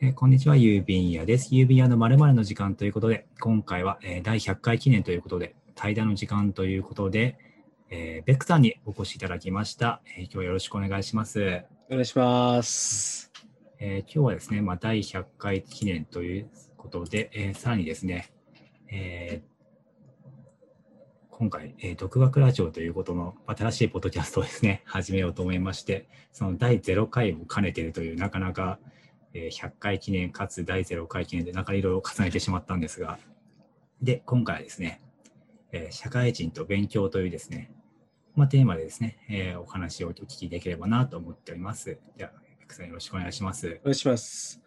えーこんにちは、郵便屋です。郵便屋の〇〇の時間ということで、今回は、えー第100回記念ということで、対談の時間ということで、えーベックさんにお越しいただきました。えー今日はよろしくお願いします。お願いします。えー今日はですね、まあ、第100回記念ということで、えーさらにですね、えー今回、えー独学ラジオということの新しいポッドキャストをですね、始めようと思いまして、その第0回を兼ねているという、なかなか、えー100回記念かつ第0回記念で、なかなかいろいろ重ねてしまったんですが、で、今回はですね、えー社会人と勉強というですね、まあ、テーマでですね、えーお話をお聞きできればなと思っております。では、ベックさんよろしくお願いします。お願いします。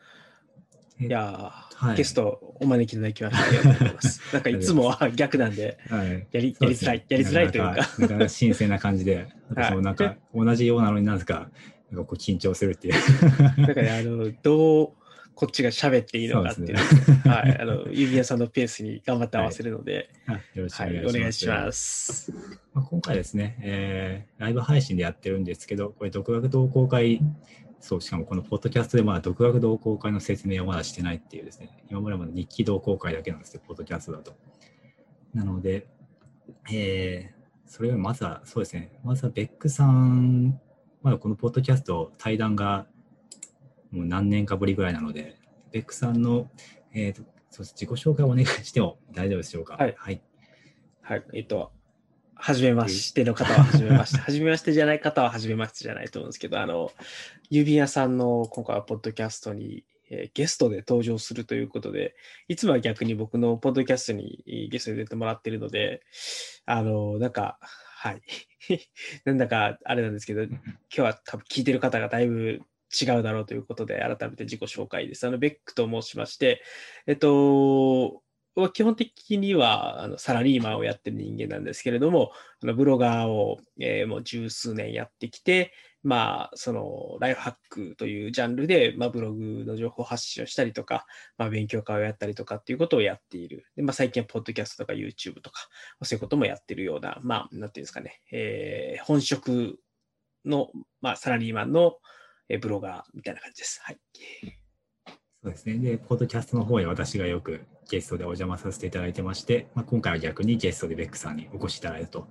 えいやー、はいゲストおお招きいただきましてありがとうございます。なんかいつもは逆なんで、はい、やりやりづらい、やりづらいというかなかなか新鮮な感じで、私もなんか同じようなのになんですか、なんかこう緊張するっていう。なんかね、あの、どうこっちが喋っていいのかっていうねはい、あの、指輪さんのペースに頑張って合わせるので、あよろしくおはい、願いします。お願いします。まあ、今回ですね、えーライブ配信でやってるんですけど、これ、独学同好会、そう、しかもこのポッドキャストでまだ独学同好会の説明をまだしてないっていうですね、今までまだ日記同好会だけなんですよ、ポッドキャストだと。なので、えーそれよりまずは、そうですね、まずはベックさん、まだこのポッドキャスト、対談がもう何年かぶりぐらいなので、ベックさんの、えーと自己紹介をお願いしても大丈夫でしょうか？はい。はい。はい、えっと、はじめましての方ははじめまして、はじめましてじゃない方ははじめましてじゃないと思うんですけど、あの、指輪さんの今回はポッドキャストに、えーゲストで登場するということで、いつもは逆に僕のポッドキャストにえーゲストで出てもらってるので、あの、なんか、はい。なんだかあれなんですけど、今日は多分聞いてる方がだいぶ違うだろうということで、改めて自己紹介です。あの、ベックと申しまして、えっと、は基本的にはあのサラリーマンをやってる人間なんですけれども、あのブロガーを、えーもう十数年やってきて、まあ、そのライフハックというジャンルで、まあ、ブログの情報発信をしたりとか、まあ、勉強会をやったりとかっていうことをやっている。でまあ、最近はポッドキャストとか YouTube とか、そういうこともやってるような、まあ、なんていうんですかね、えー本職の、まあ、サラリーマンのブロガーみたいな感じです。はい。そうですね。で、ポッドキャストの方へ私がよくゲストでお邪魔させていただいてまして、まあ、今回は逆にゲストでベックさんにお越しいただいたと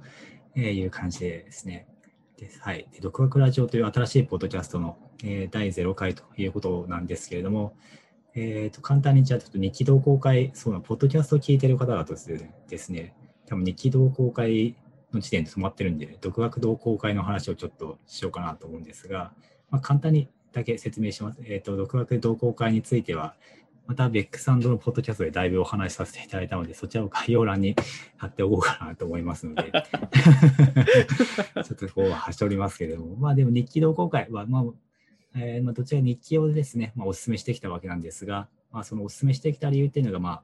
いう感じでですね。ではい。独学ラジオという新しいポッドキャストの、えー第0回ということなんですけれども、えーと簡単にじゃあちょっと日記同好会、そうな、ポッドキャストを聞いてる方だとですね、多分日記同好会の時点で止まってるんで、独学同好会の話をちょっとしようかなと思うんですが、まあ、簡単にだけ説明します。えっ、と、独学同好会については、またベックさんとのポッドキャストでだいぶお話しさせていただいたので、そちらを概要欄に貼っておこうかなと思いますので、ちょっとこうはしょりますけれども、まあでも日記同好会は、まあ、えーまあ、どちらか日記をですね、まあ、お勧めしてきたわけなんですが、まあ、そのお勧めしてきた理由っていうのが、まあ、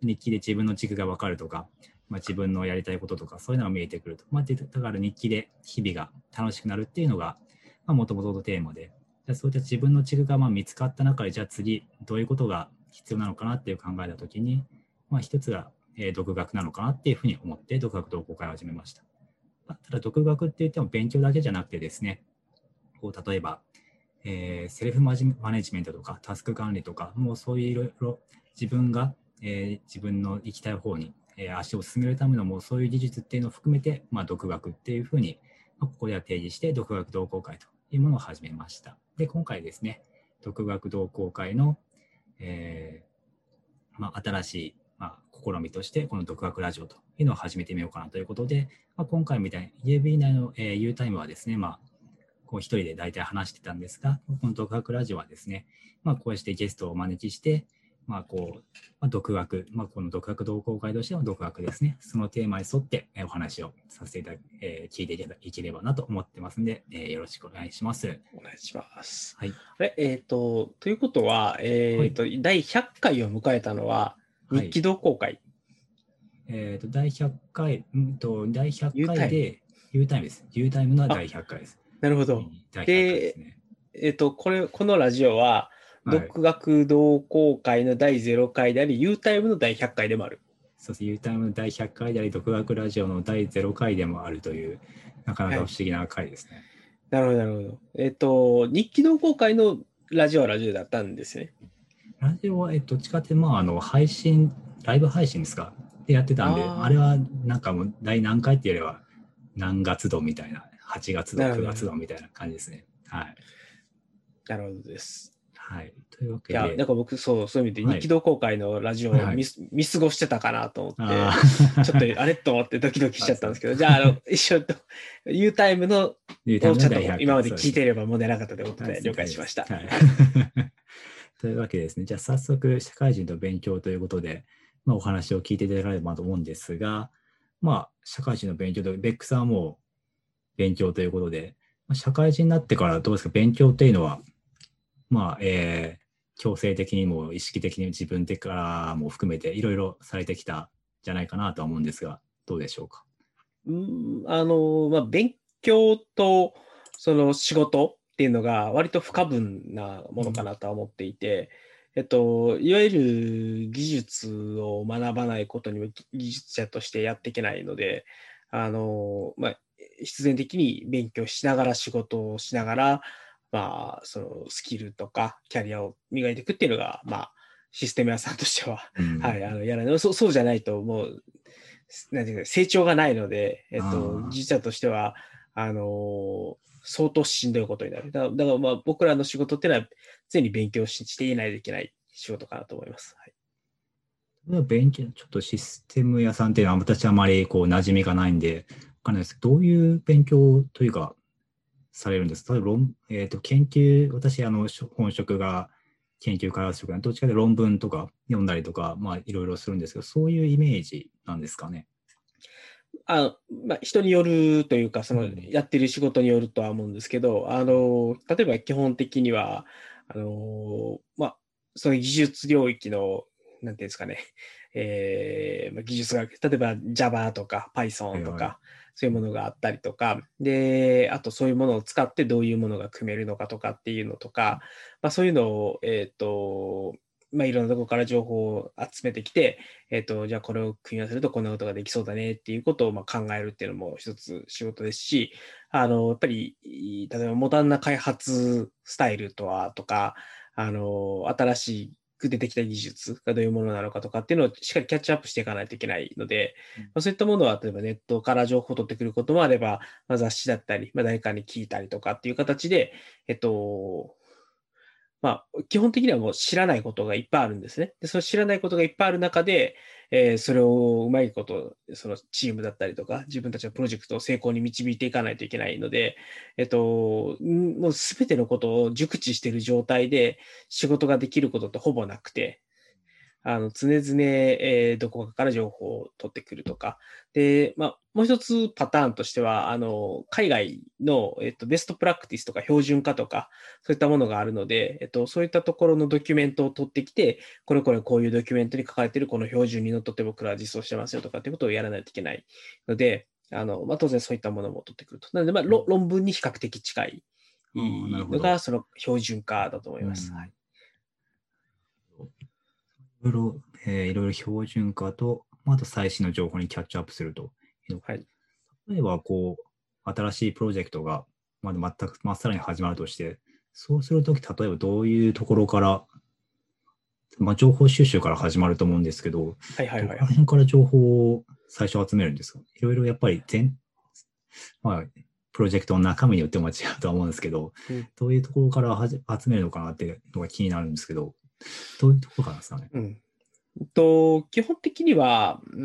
日記で自分の軸がわかるとか、まあ、自分のやりたいこととか、そういうのが見えてくると。まあ、でだから日記で日々が楽しくなるっていうのが、まあ、もともとのテーマで、じゃあそういった自分の軸がまあ見つかった中で、じゃあ次、どういうことが必要なのかなっていう考えたときに、まあ、一つが、え独学なのかなっていうふうに思って、独学同好会を始めました。ただ、独学って言っても勉強だけじゃなくてですね、こう例えば、えーセルフマネジメントとかタスク管理とか、もうそういういろいろ自分が、えー自分の行きたい方に、えー足を進めるためのもうそういう技術っていうのを含めて、まあ、独学っていうふうに、まあここでは提示して、独学同好会というものを始めました。で、今回ですね、独学同好会の、えーまあ、新しい、まあ、試みとして、この独学ラジオというのを始めてみようかなということで、まあ、今回みたいに UB 内の、えー U タイムはですね、まあ、こう一人で大体話してたんですが、この独学ラジオはですね、まあ、こうしてゲストをお招きして、まあ、こう、まあ、独学、まあ、この独学同好会としての独学ですね、そのテーマに沿ってえーお話をさせていただえー聞いていければなと思ってますんで、えーよろしくお願いします。お願いします。はい。えっ、と、ということは、えっ、と、第100回を迎えたのは、はい日記同好会。えっ、と、第100回、うんと、第 U 100タイム回で、U タイムです。U タイムの第100回です。なるほど。第100回ですね。えっ、と、これ、このラジオは、はい独学同好会の第0回であり、U タイムの第100回でもある。そうです。U タイムの第100回であり、独学ラジオの第0回でもあるという、なかなか不思議な回ですね。なるほど、なるほど。えっ、と、日記同好会のラジオはラジオだったんですね。ラジオは、えっと、どっちかって、まあ、あの、配信、ライブ配信ですか？でやってたんで、あれはなんかもう、第何回っていうよりは、何月度みたいな、8月度、9なるほど月度みたいな感じですね。はい。なるほどです。はい。というわけいや、で、なんか僕、そう、そういう意味で、はい。日記同好会のラジオをはい。はい見,、見過ごしてたかなと思って、あちょっとあれ？と思ってドキドキしちゃったんですけど、じゃあ、あの、一緒と、U タイムのちゃんと今まで聞いていれば問題なかったということはい。で了解しました。はい。というわけでですね、じゃあ早速、社会人と勉強ということで、まあ、お話を聞いていただければと思うんですが、まあ、社会人の勉強と、ベックさんはもう勉強ということで、まあ社会人になってからどうですか、勉強っていうのは、まあ、えー強制的にも意識的に自分的からも含めていろいろされてきたんじゃないかなとは思うんですが、どうでしょうか？うんあの、まあ、勉強とその仕事っていうのが割と不可分なものかなとは思っていて、えっと、いわゆる技術を学ばないことにも技技術者としてやっていけないので、あの、まあ、必然的に勉強しながら仕事をしながら、まあ、そのスキルとかキャリアを磨いていくっていうのが、まあ、システム屋さんとしてはうん。はい、あのやらない。そうそうじゃないと、もう、なんていうか、成長がないので、えっあとー、技術者としては、あのー相当しんどいことになる。だだから、まあ、僕らの仕事っていうのは、常に勉強ししていないといけない仕事かなと思います。はい、勉強、ちょっとシステム屋さんっていうのは私はあまりこう馴染みがないんで、わかんないです。けど、どういう勉強というか、されるんです。か例えば論、えっ、と、研究、私、あの、本職が研究開発職なんで、どっちかで論文とか読んだりとか、まあ、いろいろするんですけど、そういうイメージなんですかね？あのまあ、人によるというか、そのうんやってる仕事によるとは思うんですけど、あの例えば基本的には、あのまあ、その技術領域の、なんていうんですかね、えーまあ、技術が、例えば Java とか Python とはいはか、そういうものがあったりとか、で、あとそういうものを使ってどういうものが組めるのかとかっていうのとか、まあ、そういうのを、えっ、と、まあ、いろんなとこから情報を集めてきて、えっ、と、じゃあこれを組み合わせるとこんなことができそうだねっていうことをま考えるっていうのも一つ仕事ですし、あの、やっぱり、例えばモダンな開発スタイルとはとか、あの、新しく出てきた技術がどういうものなのかとかっていうのをしっかりキャッチアップしていかないといけないので、うん。まあ、そういったものは例えばネットから情報を取ってくることもあれば、まあ、雑誌だったり、まあ、誰かに聞いたりとかっていう形で、えっと、まあ、基本的にはもう知らないことがいっぱいあるんですね。で、その知らないことがいっぱいある中で、えーそれをうまいこと、そのチームだったりとか、自分たちのプロジェクトを成功に導いていかないといけないので、えっと、もうすべてのことを熟知している状態で仕事ができることってほぼなくて、あの常々、えーどこかから情報を取ってくるとか。で、まあ、もう一つパターンとしては、あの、海外の、えっと、ベストプラクティスとか標準化とか、そういったものがあるので、えっと、そういったところのドキュメントを取ってきて、これこれこういうドキュメントに書かれているこの標準にのっとって僕らは実装してますよとかっていうことをやらないといけないので、あの、まあ、当然そういったものも取ってくると。なので、まあ、ろ論文に比較的近いのが、その標準化だと思います。うんはいいろいろ、えーいろいろ標準化と、まああと最新の情報にキャッチアップすると。はい例えば、こう、新しいプロジェクトが、まだ全く、まっさらに始まるとして、そうするとき、例えばどういうところから、まあ、情報収集から始まると思うんですけど、はいはいはいどこら。辺から情報を最初集めるんですか？いろいろやっぱり全、まあ、プロジェクトの中身によっても違うとは思うんですけど、うんどういうところからはじ集めるのかなっていうのが気になるんですけど、どういうところからですかね？うんと基本的には、うー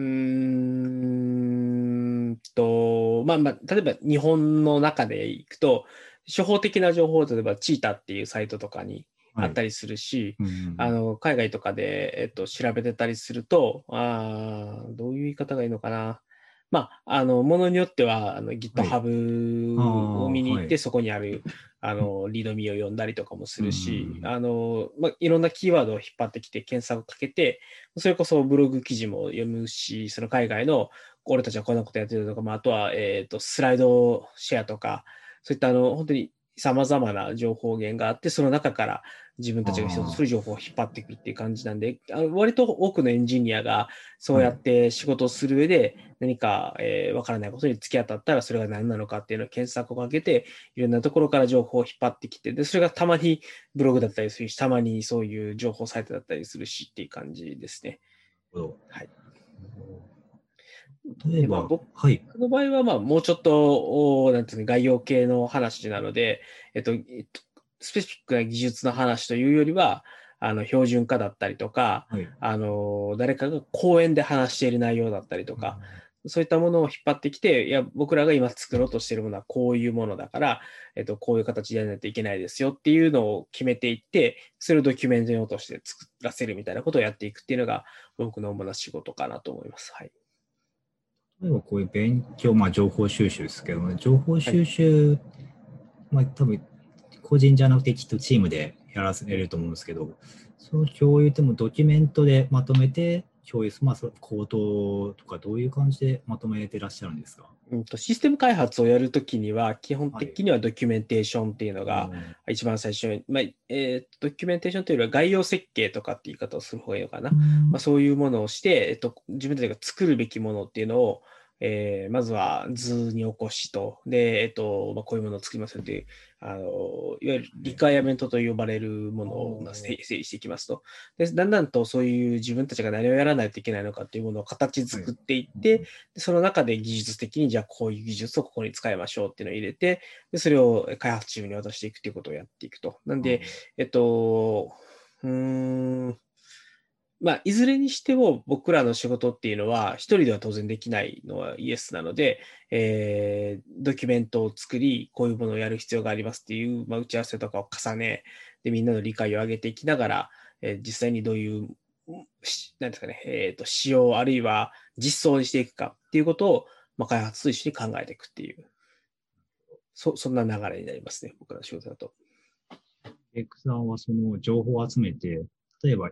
んと、まあまあ、例えば日本の中でいくと、初歩的な情報、例えばチータっていうサイトとかにあったり、りするし、うんあの海外とかで、えっと、調べてたりすると、あーどういう言い方がいいのかな。まあ、あの、ものによっては、あの GitHub を見に行って、はい。そこにある、あの、リードミーを読んだりとかもするし、うん。あの、まあ、いろんなキーワードを引っ張ってきて、検索をかけて、それこそブログ記事も読むし、その海外の、俺たちはこんなことやってるとか、まあ、あとは、えっと、スライドシェアとか、そういったあの、本当にさまざまな情報源があって、その中から自分たちが必要とする情報を引っ張っていくっていう感じなんで、あの割と多くのエンジニアがそうやって仕事をする上で、何かわ、えー、からないことに突き当たったら、それが何なのかっていうのを検索をかけて、いろんなところから情報を引っ張ってきて、で、それがたまにブログだったりするし、たまにそういう情報サイトだったりするしっていう感じですね。はい。例えば、僕はい。の場合は、まあ、もうちょっと、おなんていうの、概要系の話なので、えっと、えっと、スペシフィックな技術の話というよりは、あの、標準化だったりとか、はい、あの、誰かが講演で話している内容だったりとか、そういったものを引っ張ってきて、いや、僕らが今作ろうとしているものはこういうものだから、えっと、こういう形でやらないといけないですよっていうのを決めていって、それをドキュメント用として作らせるみたいなことをやっていくっていうのが、僕の主な仕事かなと思います。はい。例えばこういう勉強、まあ情報収集ですけど、ね、情報収集、はい、まあ多分個人じゃなくてきっとチームでやらせると思うんですけど、その共有ってもドキュメントでまとめて共有する、まあ、口頭とかどういう感じでまとめてらっしゃるんですか、うん、とシステム開発をやるときには、基本的にはドキュメンテーションっていうのが一番最初に、まあえー、ドキュメンテーションというよりは概要設計とかって言い方をする方がいいのかな。まあ、そういうものをして、えっと、自分たちが作るべきものっていうのを、えー、まずは図に起こしと、で、えっと、まあ、こういうものを作りますよという、あの、いわゆるリクワイアメントと呼ばれるものを整理していきますと。で、だんだんとそういう自分たちが何をやらないといけないのかというものを形作っていって、でその中で技術的に、じゃあこういう技術をここに使いましょうっていうのを入れて、で、それを開発チームに渡していくということをやっていくと。なんで、えっと、うーん、まあ、いずれにしても僕らの仕事っていうのは、一人では当然できないのはイエスなので、えー、ドキュメントを作り、こういうものをやる必要がありますっていう、まあ、打ち合わせとかを重ね、で、みんなの理解を上げていきながら、えー、実際にどういう、なんですかね、え、ー、と、仕様あるいは実装にしていくかっていうことを、まあ、開発と一緒に考えていくっていう、そ、そんな流れになりますね、僕らの仕事だと。エクさんはその情報を集めて、例えば、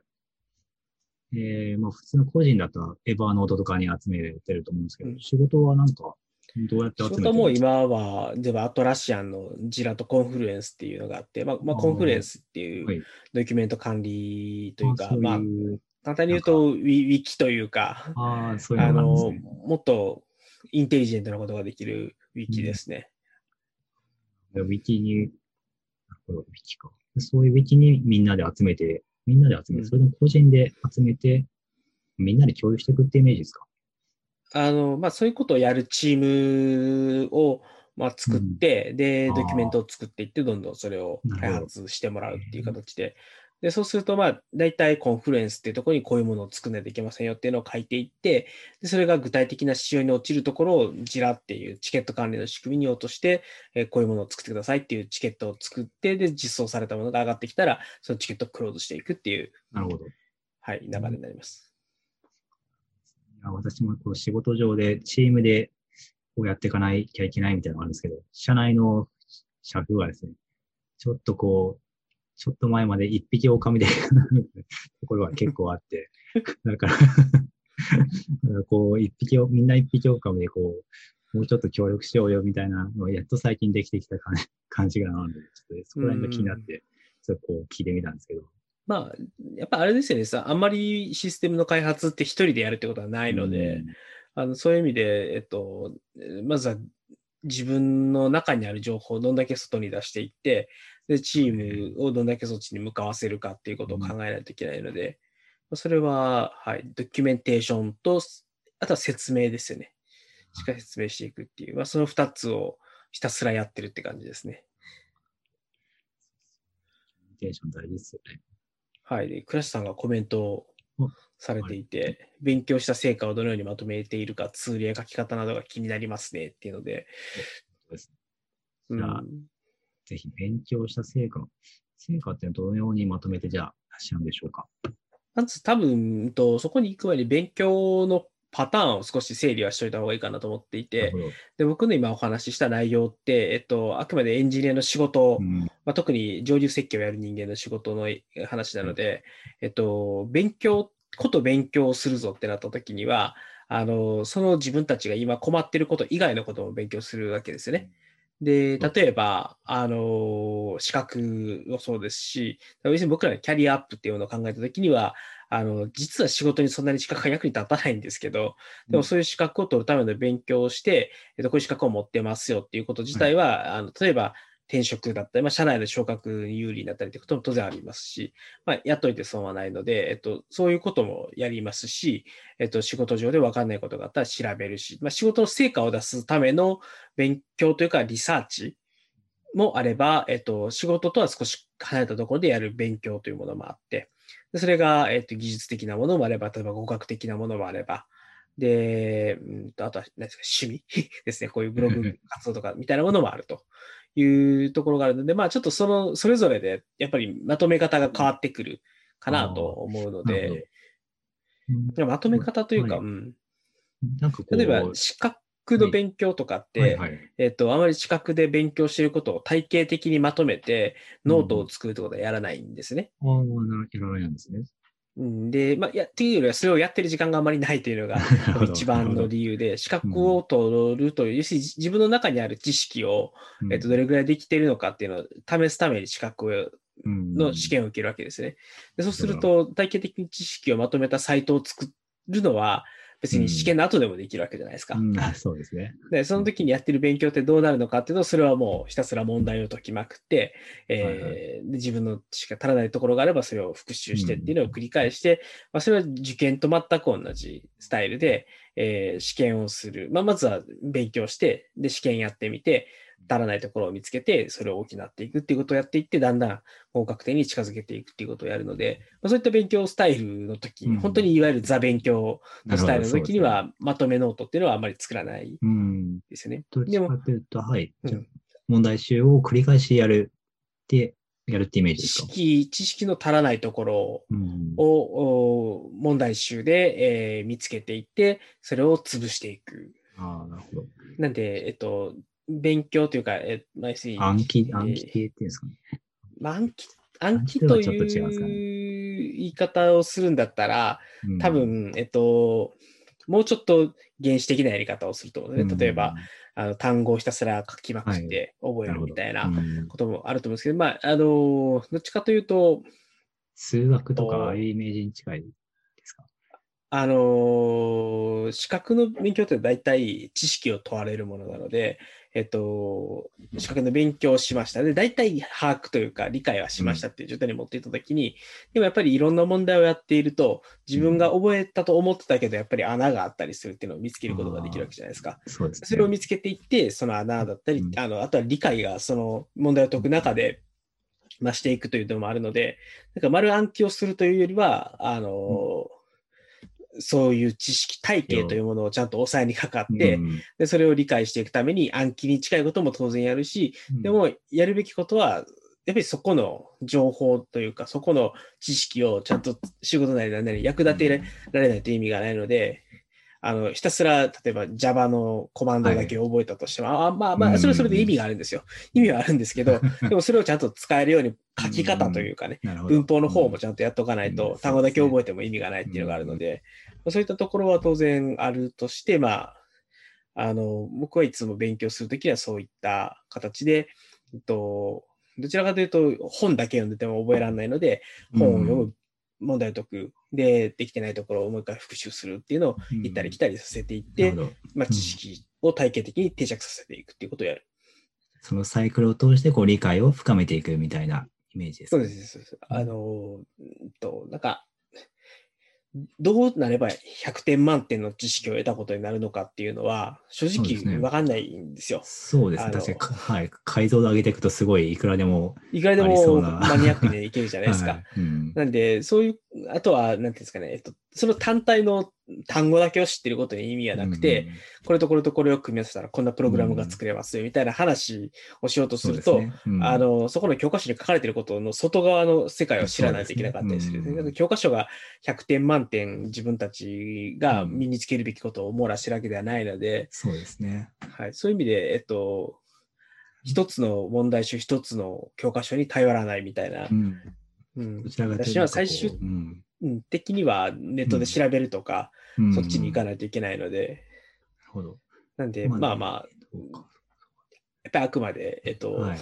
えー、まあ普通の個人だったらエバーノートとかに集めてると思うんですけど、うん、仕事はなんかどうやって集めてる？んですか仕事も今は、ではアトラシアンのジラとコンフルエンスっていうのがあって、まあ、まあ、コンフルエンスっていうドキュメント管理というか、はい、まあ、簡単に言うとウィウィキというか、あそういうあの、もっとインテリジェントなことができるウィキですね。うん、ウィキに、ウィキか。そういうウィキにみんなで集めてみんなで集めて、それでも個人で集めて、みんなで共有していくってイメージですか？あの、まあ、そういうことをやるチームを、まあ、作って、うん、で、ドキュメントを作っていって、どんどんそれを開発してもらうっていう形で、で、そうすると、まあ、大体コンフルエンスっていうところにこういうものを作らないといけませんよっていうのを書いていって、で、それが具体的な仕様に落ちるところを、ジラっていうチケット管理の仕組みに落として、えー、こういうものを作ってくださいっていうチケットを作って、で、実装されたものが上がってきたら、そのチケットをクローズしていくっていう、なるほど。はい、流れになります。いや私もこう仕事上でチームでこうやっていかないきゃいけないみたいなのがあるんですけど、社内の社風はですね、ちょっとこう、ちょっと前まで一匹狼でところが結構あって、だから こう、一匹、みんな一匹狼でこう、もうちょっと協力しようよみたいなのをやっと最近できてきた感じ がなんで、ちょっとそこら辺が気になって、ちょっとこう聞いてみたんですけど。まあ、やっぱあれですよね、さ、あんまりシステムの開発って一人でやるってことはないので、あのそういう意味で、えっと、まずは自分の中にある情報をどんだけ外に出していって、で、チームをどんだけそっちに向かわせるかっていうことを考えないといけないので、それは、はい、ドキュメンテーションと、あとは説明ですよね。しっかり説明していくっていう、まあ、その二つをひたすらやってるって感じですね。テーション大事ですよね。はい。で、倉石さんがコメントをされていて、はい、勉強した成果をどのようにまとめているか、ツールや書き方などが気になりますねっていうので。そうですね。じゃあ、うん、ぜひ勉強した成果。成果ってどのようにまとめてじゃあ出し合うんでしょうか？まず多分と、そこに行く前に勉強のパターンを少し整理はしといた方がいいかなと思っていて、で僕の今お話しした内容って、えっと、あくまでエンジニアの仕事、うん、まあ、特に上流設計をやる人間の仕事の話なので、うん、えっと、勉強、こと勉強するぞってなった時には、あの、その自分たちが今困ってること以外のことも勉強するわけですよね。で、例えば、あの、資格もそうですし、要するに僕らのキャリアアップっていうのを考えたときには、あの、実は仕事にそんなに資格が役に立たないんですけど、でもそういう資格を取るための勉強をして、えっと、こういう資格を持ってますよっていうこと自体は、あの、例えば、転職だったり、まあ、社内の昇格に有利になったりということも当然ありますし、まあ、やっといて損はないので、えっと、そういうこともやりますし、えっと、仕事上で分かんないことがあったら調べるし、まあ、仕事の成果を出すための勉強というかリサーチもあれば、えっと、仕事とは少し離れたところでやる勉強というものもあって、でそれが、えっと、技術的なものもあれば、例えば語学的なものもあれば、で、うんとあとは何ですか趣味 ですね、こういうブログ活動とかみたいなものもあると。いうところがあるので、まあちょっとその、それぞれでやっぱりまとめ方が変わってくるかなと思うので、でまとめ方というか、はい。うん、なんか例えば資格の勉強とかって、はい。はい、えっと、あまり資格で勉強していることを体系的にまとめて、ノートを作るってことはやらないんですね。ああ、なるほど。なんですね。うん、で、まあ、やっていうよりは、それをやってる時間があまりないというのが 一番の理由で、資格を取るという、要するに自分の中にある知識を、うんえっと、どれぐらいできているのかっていうのを試すために資格の試験を受けるわけですね。でそうすると、体系的に知識をまとめたサイトを作るのは、別に試験の後でもできるわけじゃないですか。うんあそうですね。で、その時にやってる勉強ってどうなるのかっていうのを、それはもうひたすら問題を解きまくって、えーはいはいで自分のしか足らないところがあれば、それを復習してっていうのを繰り返して、まあ、それは受験と全く同じスタイルで、えー試験をする。まあ、まずは勉強して、で、試験やってみて、足らないところを見つけて、それを大きなっていくっていうことをやっていって、だんだん合格点に近づけていくっていうことをやるので、まあ、そういった勉強スタイルの時、うん本当にいわゆるザ勉強のスタイルの時には、まとめノートっていうのはあまり作らないですね、うん。ですよね。どっちでもはい。うん問題集を繰り返しやるって、やるってイメージで知すか？識、知識の足らないところうん問題集で、えー見つけていって、それを潰していく。ああ、なるほど。なんで、えっと、勉強というか、えまあ、要するに暗記、えー暗記系っていうんですかね。まあ暗記暗記暗という言い方をするんだったら、うん多、分、えっと、もうちょっと原始的なやり方をすると思うね。例えば、あの単語をひたすら書きまくって覚えるみたいなうんこともあると思うんですけど、まあ、あの、どっちかというと、数学とか、とああいうイメージに近いですか。あのー資格の勉強って大体知識を問われるものなので、えっと、資格の勉強をしました。で、大体把握というか理解はしましたっていう状態に持っていったときに、でもやっぱりいろんな問題をやっていると、自分が覚えたと思ってたけど、やっぱり穴があったりするっていうのを見つけることができるわけじゃないですか。そうですね。それを見つけていって、その穴だったり、うんあの、あとは理解がその問題を解く中で、増していくというのもあるので、なんか丸暗記をするというよりは、あの、そういう知識体系というものをちゃんと抑えにかかって、うん。で、それを理解していくために暗記に近いことも当然やるし、うん。でもやるべきことは、やっぱりそこの情報というか、そこの知識をちゃんと仕事なり何なり役立てられないと意味がないので、あの、ひたすら、例えば Java のコマンドだけ覚えたとしても、あまあまあ、それはそれで意味があるんですよ。意味はあるんですけど、でもそれをちゃんと使えるように書き方というかね、文法の方もちゃんとやっとかないうん。と、単語だけ覚えても意味がないっていうのがあるので、そういったところは当然あるとして、まあ、あの、僕はいつも勉強するときはそういった形で、えっと、どちらかというと本だけ読んでても覚えられないので、本を読む、問題を解く、で、できてないところをもう一回復習するっていうのを行ったり来たりさせていって、なるほどまあ、知識を体系的に定着させていくっていうことをやる。そのサイクルを通してこう理解を深めていくみたいなイメージですかね。そうです、そうです。あの、うんと、なんか、どうなれば100点満点の知識を得たことになるのかっていうのは、正直わかんないんですよ。そうですね。確かにか、はい。解像度上げていくとすごいいくらでも。いくらでもありそうなマニアックでいけるじゃないですか。はいうんなんで、そういう、あとは、なんていうんですかね、えっと、その単体の単語だけを知ってることに意味がなくて、、これとこれとこれを組み合わせたらこんなプログラムが作れますよみたいな話をしようとすると、ああの、そこの教科書に書かれていることの外側の世界を知らないといけなかったりする。すねうん。教科書が100点満点自分たちが身につけるべきことを網羅してるわけではないので、そうですね。はい、そういう意味で、えっと、一つの問題集、一つの教科書に頼らないみたいな。う。ん。うん。どちらかという。と私は最終うん的にはネットで調べるとか、うん。そっちに行かなないといけないので、るほど。なんで、まあまあ、そうか。っぱりあくまで、えっと、はい。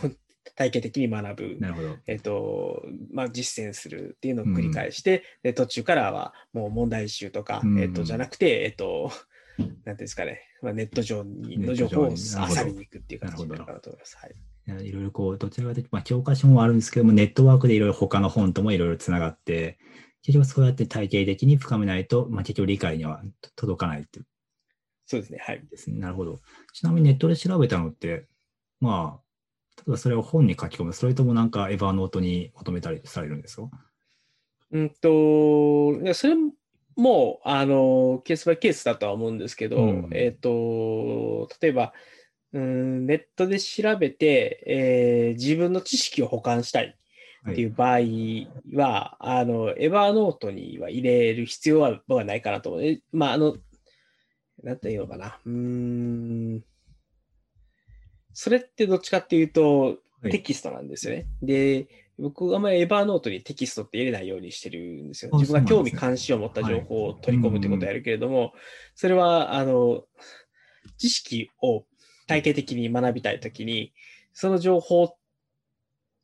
体系的に学ぶ。なるほど。えっとまあ、実践するっていうのを繰り返して、で途中からはもう問題集とか、うん。えっと、じゃなくて、えっと、なんていうんですかね、まあ、ネット上にの情報をネット上に漁りに行くっていう形になるかなと思います。はい、いろいろこう、どちらかというと、まあ、教科書もあるんですけども、ネットワークでいろいろ他の本ともいろいろつながって、結局そうやって体系的に深めないと、まあ、結局理解には届かないっていうそうですね。はい。ですね。なるほど。ちなみにネットで調べたのって、まあ、例えばそれを本に書き込む、それともなんかエヴァーノートにまとめたりされるんですか？うんと、いやそれも、あの、ケースバイケースだとは思うんですけど、うんえっ、と、例えば、うん、ネットで調べて、えー自分の知識を保管したいっていう場合は、あの、エヴァーノートには入れる必要は僕はないかなと思う。えまあ、あの、なんていうのかな。うーん。それってどっちかっていうと、はいテキストなんですよね。で、僕はあんまりエヴァーノートにテキストって入れないようにしてるんですよ。あ自分が興味関心を持った情報を取り込むってことをやるけれども、それは、あの、知識を体系的に学びたいときに、その情報、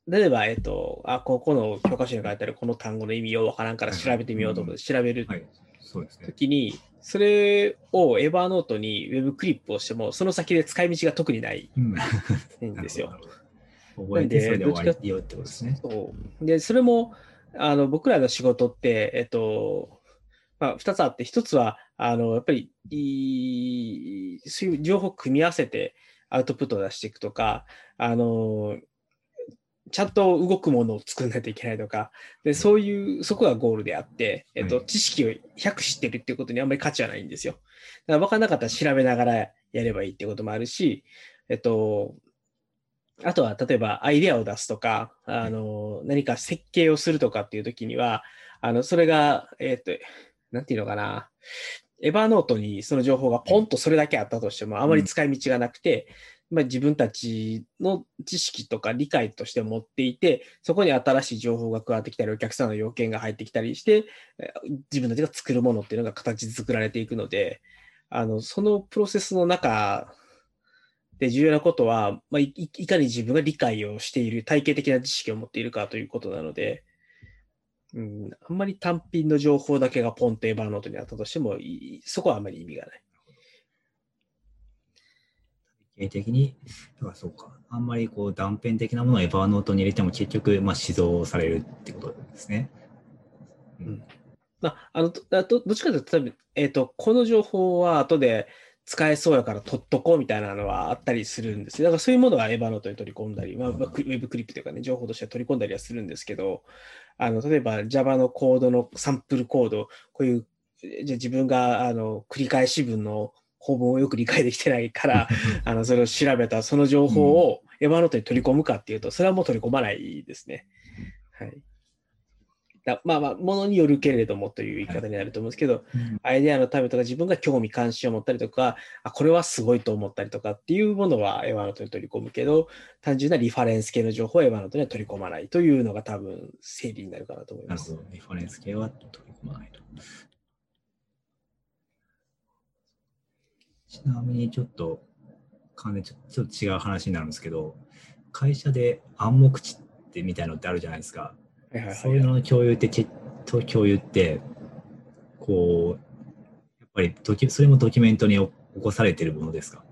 例えば、えっと、あ、ここの教科書に書いてあるこの単語の意味ようわからんから調べてみようと思って調べると。きに、それをエヴァーノートにウェブクリップをしても、その先で使い道が特にないうん。んですよ。なるほど。覚えてそれで終わりよってことですね。で、それも、あの、僕らの仕事って、えっと、まあ、二つあって、一つは、あの、やっぱり、いいそういう情報を組み合わせてアウトプットを出していくとか、あの、ちゃんと動くものを作らないといけないとか、で、そういう、そこがゴールであって、えっと、はい知識を100知ってるっていうことにあんまり価値はないんですよ。だから分からなかったら調べながらやればいいってこともあるし、えっと、あとは、例えばアイデアを出すとか、あの、何か設計をするとかっていう時には、あの、それが、えっと、なんていうのかな、エヴァーノートにその情報がポンとそれだけあったとしても、あまり使い道がなくて、まあ、自分たちの知識とか理解として持っていて、そこに新しい情報が加わってきたり、お客さんの要件が入ってきたりして、自分たちが作るものっていうのが形作られていくので、あの、そのプロセスの中で重要なことは、まあ、いかに自分が理解をしている、体系的な知識を持っているかということなので、うん、あんまり単品の情報だけがポンとエヴァーノートにあったとしても、そこはあまり意味がない。経的に、だからそうか、あんまりこう断片的なものをエヴァーノートに入れても結局、まあ、指導されるってことですね。うんまあ、あのどあとどっちかというと、多分えっ、と、この情報は後で使えそうやから取っとこうみたいなのはあったりするんですよ。だからそういうものはエヴァノートに取り込んだり、まあ、ウェブクリップというかね、情報として取り込んだりはするんですけど、あの例えば Java のコードのサンプルコード、こういう、じゃあ自分があの繰り返し文の法文をよく理解できてないから、あのそれを調べたその情報をエヴァノートに取り込むかっていうと、それはもう取り込まないですね。はい。だまあまあ、ものによるけれどもという言い方になると思うんですけど、うんアイデアのためとか自分が興味関心を持ったりとか、あ、これはすごいと思ったりとかっていうものはエヴァノートに取り込むけど、単純なリファレンス系の情報はエヴァノートには取り込まないというのが多分整理になるかなと思います。リファレンス系は取り込まないと。ちなみにちょっと、完全にちょっと違う話になるんですけど、会社で暗黙知ってみたいのってあるじゃないですか。はいはいはいそういうのの共有ってけ、と共有って、こう、やっぱりドキュそれもドキュメントに起こされているものですか？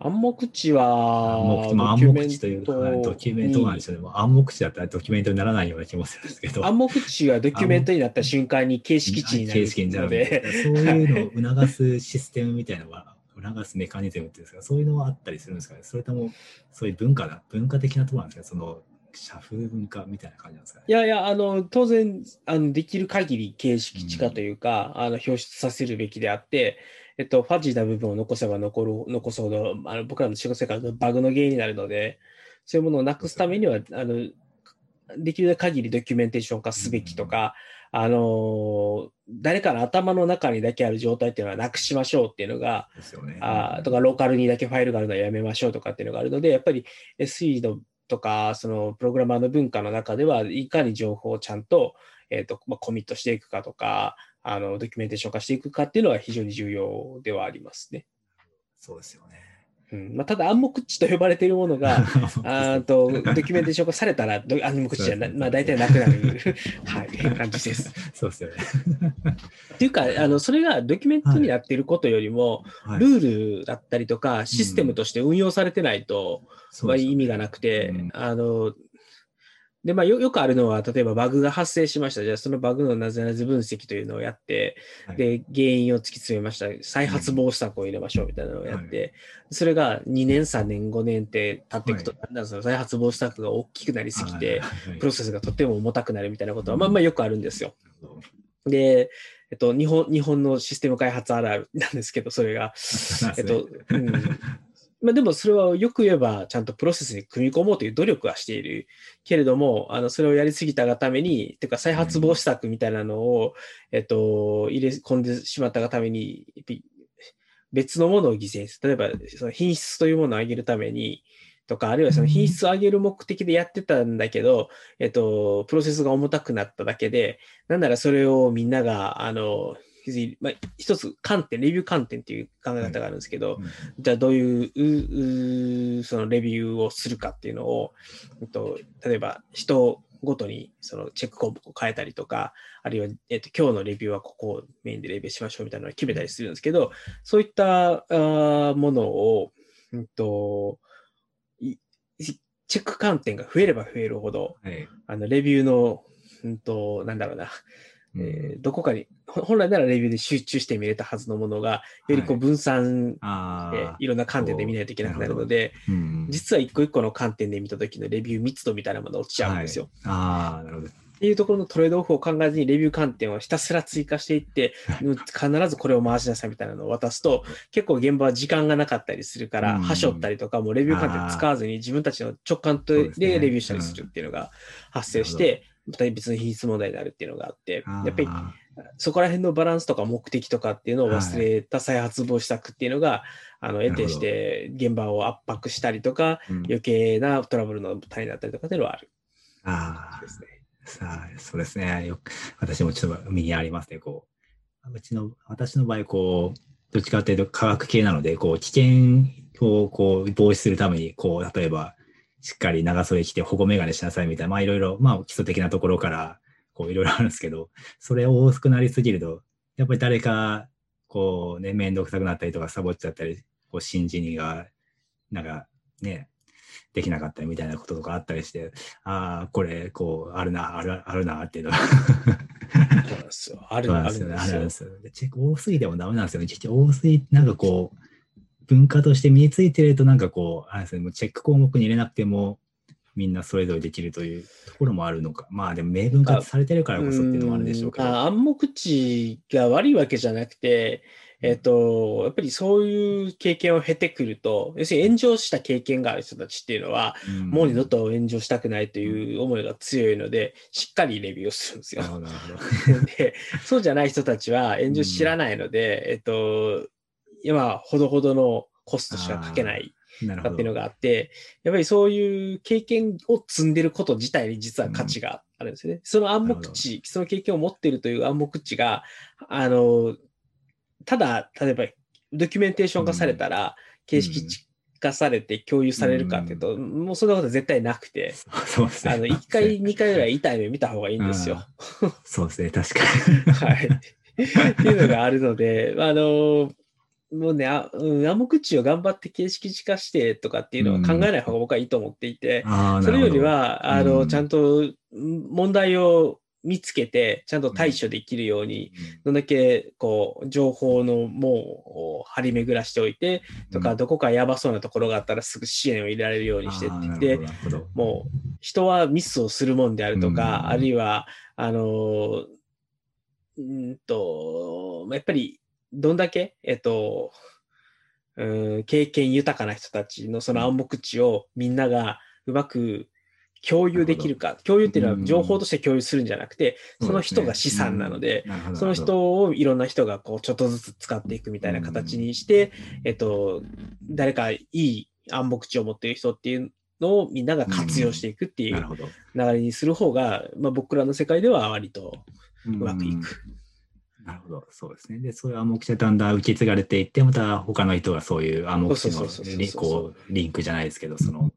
暗黙知は、暗黙知、まあ、暗黙知というか、はいドキュメントなんですよね。暗黙知だったらドキュメントにならないような気もするんですけど。暗黙知はドキュメントになった瞬間に形式値になる形式になるので、そういうのを促すシステムみたいなのは、促すメカニズムっていうんですか、そういうのはあったりするんですかね。それとも、そういう文化だ、文化的なところなんですかその、社風文化みたいな感じなんですかね。いやいや、あの、当然、あの、できる限り形式値化というか、あの、表出させるべきであって、えっと、ファジーな部分を残せば残る、残すほど、あの、僕らの仕事世界のバグの原因になるので、そういうものをなくすためには、あの、できる限りドキュメンテーション化すべきとか、あの、誰かの頭の中にだけある状態っていうのはなくしましょうっていうのが、ね。あーとか、ローカルにだけファイルがあるのはやめましょうとかっていうのがあるので、やっぱり SE のとか、そのプログラマーの文化の中では、いかに情報をちゃんと,、えーとまあ、コミットしていくかとか、あのドキュメンテーション化していくかっていうのは非常に重要ではありますね。そうですよね。うん。まあ、ただ暗黙知と呼ばれているものが、あーとドキュメンテーション化されたら、ど暗黙知じゃな、まあ、大体なくなる、はい、感じです。そうですよね。っていうかあの、それがドキュメントになっていることよりも、はい。ルールだったりとか、システムとして運用されてないと、まあ、そうですよ意味がなくて、うん。あのでまあ、よよくあるのは、例えばバグが発生しました。じゃあ、そのバグのなぜなぜ分析というのをやって、はいで、原因を突き詰めました。再発防止策を入れましょうみたいなのをやって、それが2年、3年、5年って経っていくと、はだんだんその再発防止策が大きくなりすぎて、はいはいプロセスがとっても重たくなるみたいなことは、うんまあまあよくあるんですよ。で、えっと、日本日本のシステム開発あるあるなんですけど、それが。えっと、うん。まあでもそれはよく言えば、ちゃんとプロセスに組み込もうという努力はしているけれども、あの、それをやりすぎたがために、てか再発防止策みたいなのを、えっと、入れ込んでしまったがために、別のものを犠牲にする。例えば、その品質というものを上げるために、とか、あるいはその品質を上げる目的でやってたんだけど、えっと、プロセスが重たくなっただけで、なんならそれをみんなが、あの、まあ、一つ観点、レビュー観点っていう考え方があるんですけど、うんじゃあどういうそのレビューをするかっていうのを、えっと、例えば人ごとにそのチェック項目を変えたりとか、あるいは、えっと、今日のレビューはここをメインでレビューしましょうみたいなのを決めたりするんですけど、そういったあーものを、うんと、いチェック観点が増えれば増えるほど、はい。あのレビューの、うんと、なんだろうな、えーどこかに、ほ本来ならレビューで集中して見れたはずのものが、よりこうはい分散あでいろんな観点で見ないといけなくなるので、ーうん。実は一個一個の観点で見た時のレビュー密度みたいなものが落ちちゃうんですよ。ああ、なるほど。っていうところのトレードオフを考えずにレビュー観点をひたすら追加していって、うん必ずこれを回しなさいみたいなのを渡すと、結構現場は時間がなかったりするから、うん。はしょったりとか、もうレビュー観点使わずに自分たちの直感とでレビューしたりするっていうのが発生して、別の品質問題になるっていうのがあって、やっぱりあそこら辺のバランスとか目的とかっていうのを忘れた再発防止策っていうのが、あの、得てして現場を圧迫したりとか、ーうん余計なトラブルの種になったりとかっていうのはあるあですね。ーさあ、そうですね。よく私もちょっと右にありますね。こう、うちの、私の場合、こう、どっちかというと科学系なので、こう、危険をこう防止するために、こう、例えば、しっかり長袖着て保護メガネしなさいみたいな、まあいろいろ、まあ基礎的なところから、こういろいろあるんですけど、それを多くなりすぎると、やっぱり誰か、こうね、面倒くさくなったりとか、サボっちゃったり、こう、新人が、なんか、ね、できなかったりみたいなこととかあったりして、ああ、これ、こう、あるな、ある、あるな、っていうのが。そうなんですよ。あるんですよね。あるチェック多すぎてもダメなんですよね。多すぎ、なんかこう、文化として身についてると、なんかこう、あれですね、もうチェック項目に入れなくても、みんなそれぞれできるというところもあるのか。まあでも明文化されてるからこそっていうのもあるでしょうけど。暗黙知が悪いわけじゃなくて、えっと、やっぱりそういう経験を経てくると、要するに炎上した経験がある人たちっていうのは、うんもう二度と炎上したくないという思いが強いので、しっかりレビューをするんですよ。で、そうじゃない人たちは炎上知らないので、えっと、今、ほどほどのコストしかかけない。かっていうのがあって、やっぱりそういう経験を積んでること自体に実は価値があるんですよね。その暗黙知、その経験を持っているという暗黙知が、あの、ただ、例えばドキュメンテーション化されたら、形式化されて共有されるかっていうと、もうそんなことは絶対なくて、そうですね。あの、1回、2回ぐらい痛い目見た方がいいんですよ。そうですね、確かに。はい。っていうのがあるので、あの、もうね、あうん暗黙知を頑張って形式化してとかっていうのは考えない方が僕はいいと思っていて、あーそれより、は、あの、うんちゃんとん問題を見つけて、ちゃんと対処できるように、どんだけ、こう、情報の網を張り巡らしておいて、とか、うんどこかやばそうなところがあったらすぐ支援を入れられるようにしてって言って、もう人はミスをするもんであるとか、うん。あるいは、あの、うんと、やっぱり、どんだけ、えっと、うん、経験豊かな人たちのその暗黙知をみんながうまく共有できるか、共有っていうのうん。は情報として共有するんじゃなくて、その人が資産なので、その人をいろんな人がこうちょっとずつ使っていくみたいな形にして、えっと、誰かいい暗黙知を持っている人っていうのをみんなが活用していくっていう。流れにする方が、まあ、僕らの世界では割とうまくいく。なるほど、そうですね。で、そういう暗黙知はだんだん受け継がれていって、また他の人がそういう暗黙知のリこうリンクじゃないですけど、その、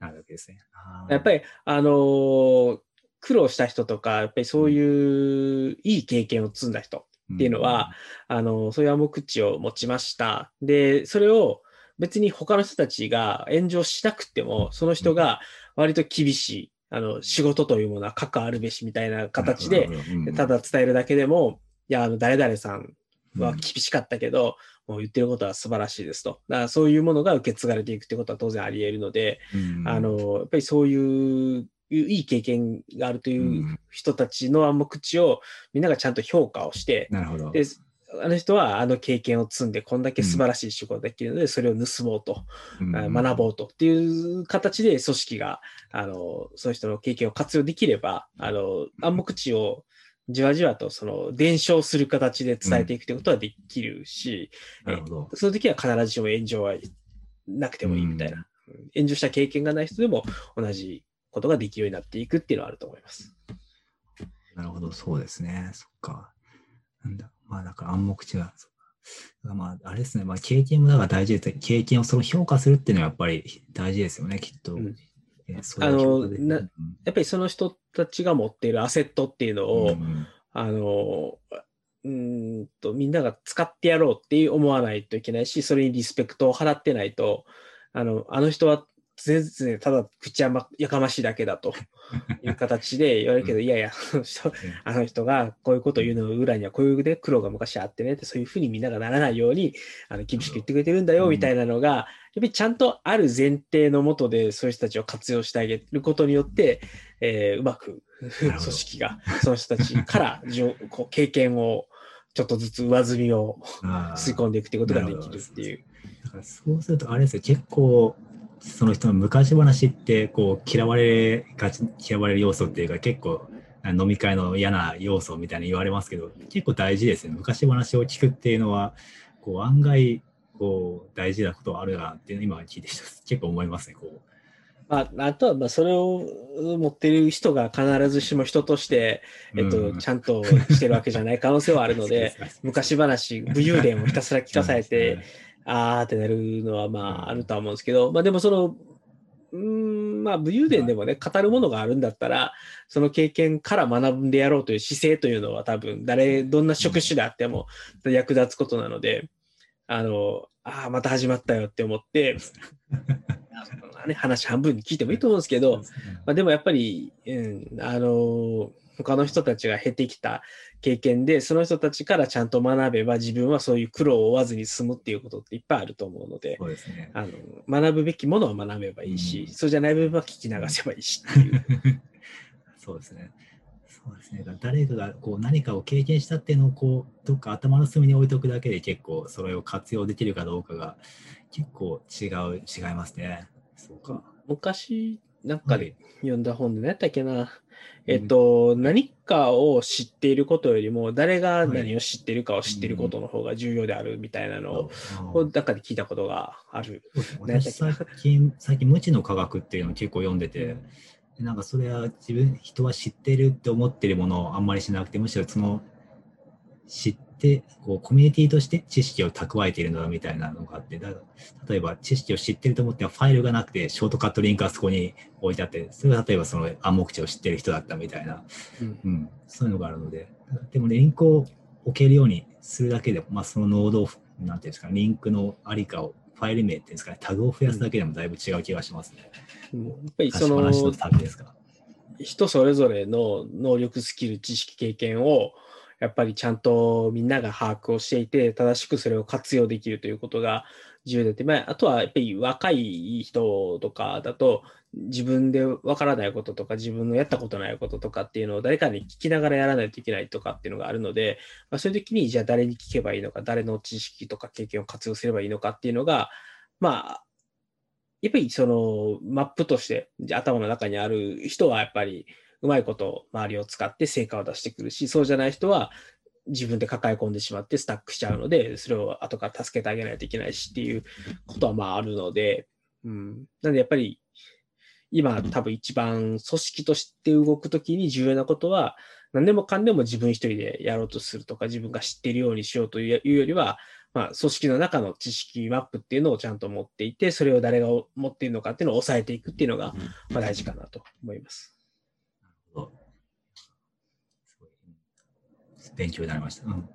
なるわけですね。やっぱり、あのー苦労した人とか、やっぱりそういういい経験を積んだ人っていうのは、、あの、そういう暗黙知を持ちました。で、それを別に他の人たちが炎上しなくても、その人が割と厳しい、あの、仕事というものは核あるべしみたいな形で、ただ伝えるだけでも、いや、あの、誰々さんは厳しかったけど、もう言ってることは素晴らしいですと。だからそういうものが受け継がれていくってことは当然あり得るので、うん、あの、やっぱりそういう、いい経験があるという人たちの暗黙知をみんながちゃんと評価をして、なるほど。で、あの人はあの経験を積んで、こんだけ素晴らしい仕事ができるので、それを盗もうと、うんあ学ぼうとっていう形で組織が、あの、そういう人の経験を活用できれば、あの、暗黙知をじわじわとその伝承する形で伝えていくということはできるし、なるほど。その時は必ずしも炎上はなくてもいいみたいな。うん炎上した経験がない人でも同じことができるようになっていくっていうのはあると思います。なるほど、そうですね。そっか。なんだ。まあ、だから暗黙知が。そっかだからまあ、あれですね。まあ、経験もだから大事です。経験をその評価するっていうのはやっぱり大事ですよね、きっと。うんあのなやっぱりその人たちが持っているアセットっていうのうんを、うん。あの、うーんと、みんなが使ってやろうって思わないといけないし、それにリスペクトを払ってないと、あの、あの人は全然ただ口や,、ま、やかましいだけだと いう形で言われるけど、いやいや、あの人あの人がこういうことを言うの裏にはこういうで苦労が昔あってねって、そういうふうにみんながならないように、あの厳しく言ってくれてるんだよ、うん。みたいなのが、やっぱりちゃんとある前提のもとで、そういう人たちを活用してあげることによって、えーうまく組織が、その人たちから こう経験を、ちょっとずつ上積みを吸い込んでいくってことができるっていう。だからそうすると、あれですよ、結構、その人の昔話って、こう、嫌われがち、嫌われる要素っていうか、結構、飲み会の嫌な要素みたいに言われますけど、結構大事ですね。昔話を聞くっていうのは、こう、案外、こう、大事なことはあるなっていうのを今聞いて結構思いますね、こう。まあ、あとは、まあ、それを持っている人が必ずしも人として、えっと、うん。ちゃんとしてるわけじゃない可能性はあるので、昔話、武勇伝をひたすら聞かされて、あーってなるのは、まあ、あるとは思うんですけど、まあ、でもその、うーん、まあ、武勇伝でもね、語るものがあるんだったら、その経験から学んでやろうという姿勢というのは多分、誰、どんな職種であっても役立つことなので、あの、ああ、また始まったよって思って、ね、話半分に聞いてもいいと思うんですけど、まあ、でもやっぱり、うん、あの他の人たちが経てきた経験で、その人たちからちゃんと学べば自分はそういう苦労を負わずに済むっていうことっていっぱいあると思うので、そうですね。あの学ぶべきものは学べばいいし、うんそうじゃない部分は聞き流せばいいしっていう。そうですね。そうですね。誰かがこう何かを経験したっていうのをこうどっか頭の隅に置いとくだけで結構それを活用できるかどうかが結構違う違いますね。そうか。昔なんかで読んだ本で何やったっけな、うんえっと、何かを知っていることよりも、誰が何を知っているかを知っていることの方が重要であるみたいなのを、中で聞いたことがある。私最近、最近無知の科学っていうのを結構読んでて、なんかそれは自分、人は知ってるって思ってるものをあんまりしなくて、むしろその知って、こうコミュニティとして知識を蓄えているのだみたいなのがあって、だ例えば知識を知ってると思ってはファイルがなくて、ショートカットリンクがそこに置いてあって、それが例えばその暗黙知を知ってる人だったみたいな、うん。うん、そういうのがあるので、でもリンクを置けるようにするだけでも、まあ、そのノードを、なんていうんですか、リンクのありかを、ファイル名っていうんですかね、タグを増やすだけでもだいぶ違う気がしますね。うんやっぱりそのの。人それぞれの能力、スキル、知識、経験をやっぱりちゃんとみんなが把握をしていて、正しくそれを活用できるということが重要でまあ、あとはやっぱり若い人とかだと、自分でわからないこととか、自分のやったことないこととかっていうのを誰かに聞きながらやらないといけないとかっていうのがあるので、まあ、そういう時に、じゃあ誰に聞けばいいのか、誰の知識とか経験を活用すればいいのかっていうのが、まあ、やっぱりそのマップとして頭の中にある人はやっぱりうまいこと周りを使って成果を出してくるし、そうじゃない人は自分で抱え込んでしまってスタックしちゃうので、それを後から助けてあげないといけないしっていうことはまああるので、うん。なんでやっぱり今多分一番組織として動くときに重要なことは、何でもかんでも自分一人でやろうとするとか、自分が知っているようにしようというよりは、まあ、組織の中の知識マップっていうのをちゃんと持っていて、それを誰が持っているのかっていうのを抑えていくっていうのが、まあ、大事かなと思います。なるほど。勉強になりました。うん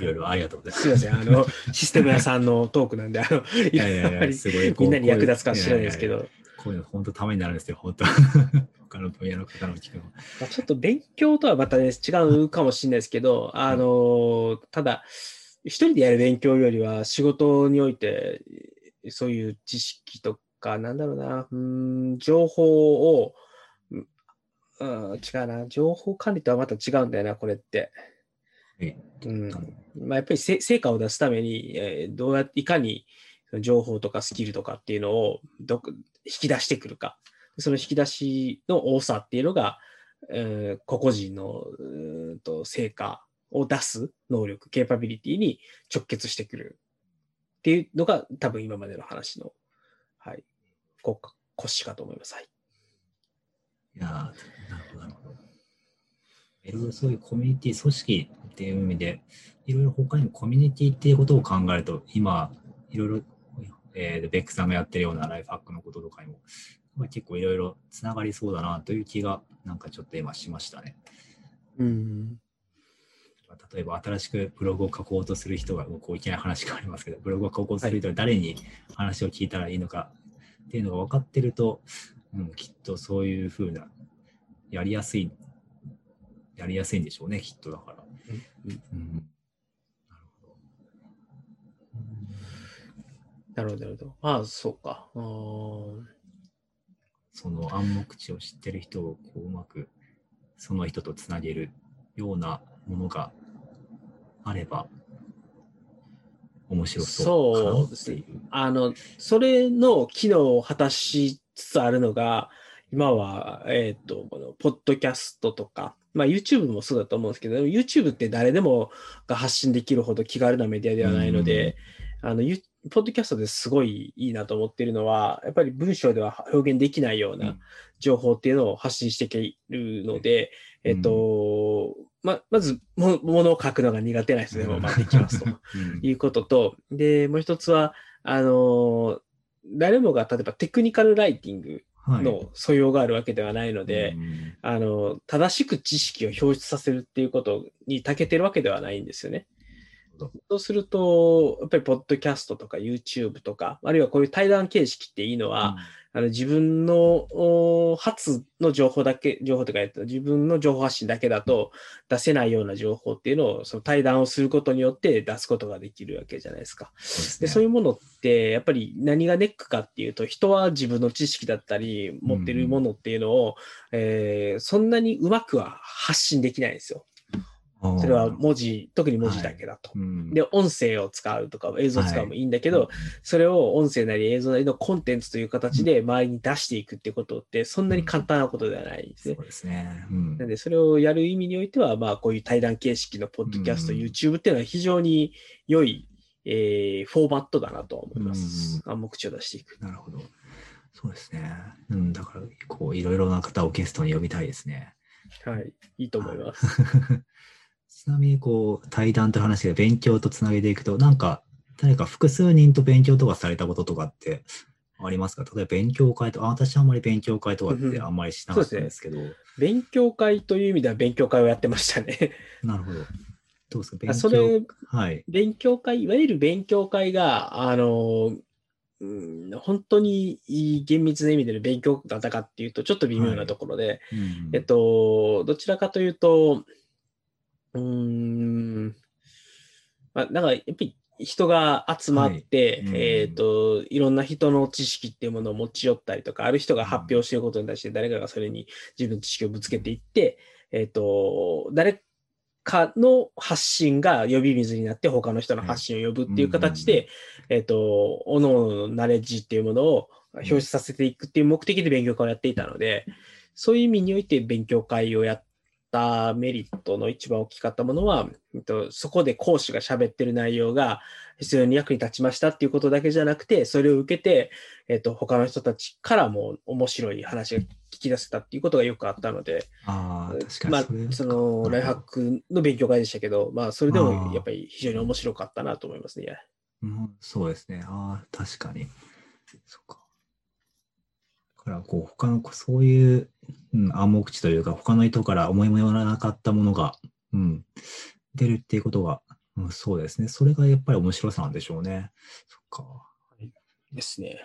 いろいろありがとうございます。すみません、あの、システム屋さんのトークなんで、あの、いやいやすごい。みんなに役立つか知らないですけど。こういうの本当ためになるんですよ、本当。他の分野の方の聞くの。まあ、ちょっと勉強とはまたね、違うかもしれないですけど、あの、ただ、一人でやる勉強よりは仕事において、そういう知識とか、なんだろうな、うん、情報を、うん、違うな、情報管理とはまた違うんだよな、これって。うんまあ、やっぱり成果を出すために、えー、どうやっていかに情報とかスキルとかっていうのをど引き出してくるか。その引き出しの多さっていうのが、えー、個々人のうんと成果を出す能力、ケーパビリティに直結してくるっていうのが多分今までの話の、はい、骨子かと思います。はい。いやなるほど、なるほど。いろいろそういうコミュニティ組織っていう意味で、いろいろ他にもコミュニティっていうことを考えると、今、いろいろ、えー、ベックさんがやってるようなライフハックのこととかにも、まあ、結構いろいろつながりそうだなという気が、なんかちょっと今しましたね。うん。例えば新しくブログを書こうとする人が、こういきなり話変わりますけど、ブログを書こうとする人は誰に話を聞いたらいいのかっていうのが分かってると、うん、きっとそういうふうな、やりやすい、やりやすいんでしょうね、きっとだから。なるほど、なるほど。ああ、そうか。その暗黙知を知ってる人をこううまくその人とつなげるようなものがあれば面白そうかなっていう。そうあの、それの機能を果たしつつあるのが、今は、えっ、ー、と、この、ポッドキャストとか、まあ YouTube もそうだと思うんですけど、YouTube って誰でもが発信できるほど気軽なメディアではないので、あの、ポッドキャストですごいいいなと思っているのは、やっぱり文章では表現できないような情報っていうのを発信していけるので、うん、えっと、ま、まずも、ものを書くのが苦手な人でも、まあ、できますと。いうことと、で、もう一つは、あの、誰もが例えばテクニカルライティングの素養があるわけではないので、はいあの、正しく知識を表出させるっていうことに長けてるわけではないんですよね。そうすると、やっぱりポッドキャストとか YouTube とか、あるいはこういう対談形式っていいのは、あの自分の初の情報だけ、情報とか言った自分の情報発信だけだと出せないような情報っていうのをその対談をすることによって出すことができるわけじゃないですか。そうで、ね、そういうものってやっぱり何がネックかっていうと人は自分の知識だったり持ってるものっていうのを、うん、えー、そんなにうまくは発信できないんですよ。それは文字、特に文字だけだと。はいうん、で、音声を使うとか映像を使うもいいんだけど、はい、それを音声なり映像なりのコンテンツという形で周りに出していくってことって、そんなに簡単なことではないですね。そうですね。うん、なんで、それをやる意味においては、まあ、こういう対談形式のポッドキャスト、うん、YouTube っていうのは非常に良い、えー、フォーマットだなと思います。暗黙知を出していく。なるほど。そうですね。うん、だから、こう、いろいろな方をゲストに呼びたいですね。はい、いいと思います。ちなみに、こう、対談と話が勉強とつなげていくと、なんか、誰か複数人と勉強とかされたこととかってありますか？例えば勉強会とか、私はあんまり勉強会とかってあんまりしなかったんですけど、ね。勉強会という意味では勉強会をやってましたね。なるほど。どうですか？勉強それ、はい、勉強会、いわゆる勉強会が、あの、うん、本当に厳密な意味での勉強だったかっていうと、ちょっと微妙なところで、はい。うん、えっと、どちらかというと、うん、まあ、だからやっぱり人が集まって、はい、えっ、ー、と、いろんな人の知識っていうものを持ち寄ったりとか、ある人が発表していることに対して誰かがそれに自分の知識をぶつけていって、えっ、ー、と、誰かの発信が呼び水になって他の人の発信を呼ぶっていう形で、えっ、ー、と、各々のナレッジっていうものを表示させていくっていう目的で勉強会をやっていたので、そういう意味において勉強会をやっったメリットの一番大きかったものは、えっと、そこで講師が喋ってる内容が非常に役に立ちましたっていうことだけじゃなくて、それを受けて、えっと、他の人たちからも面白い話が聞き出せたっていうことがよくあったので、ああ、確かにまあその、ライフハックの勉強会でしたけど、まあ、それであもーやっぱり非常に面白かったなと思いますね。うん、そうですね。ああ、確かに。そっか。だから、こう、他の、そういう、うん、暗黙知というか、他の人から思いもよらなかったものが、うん、出るっていうことが、うん、そうですね。それがやっぱり面白さなんでしょうね。そっか。ですね。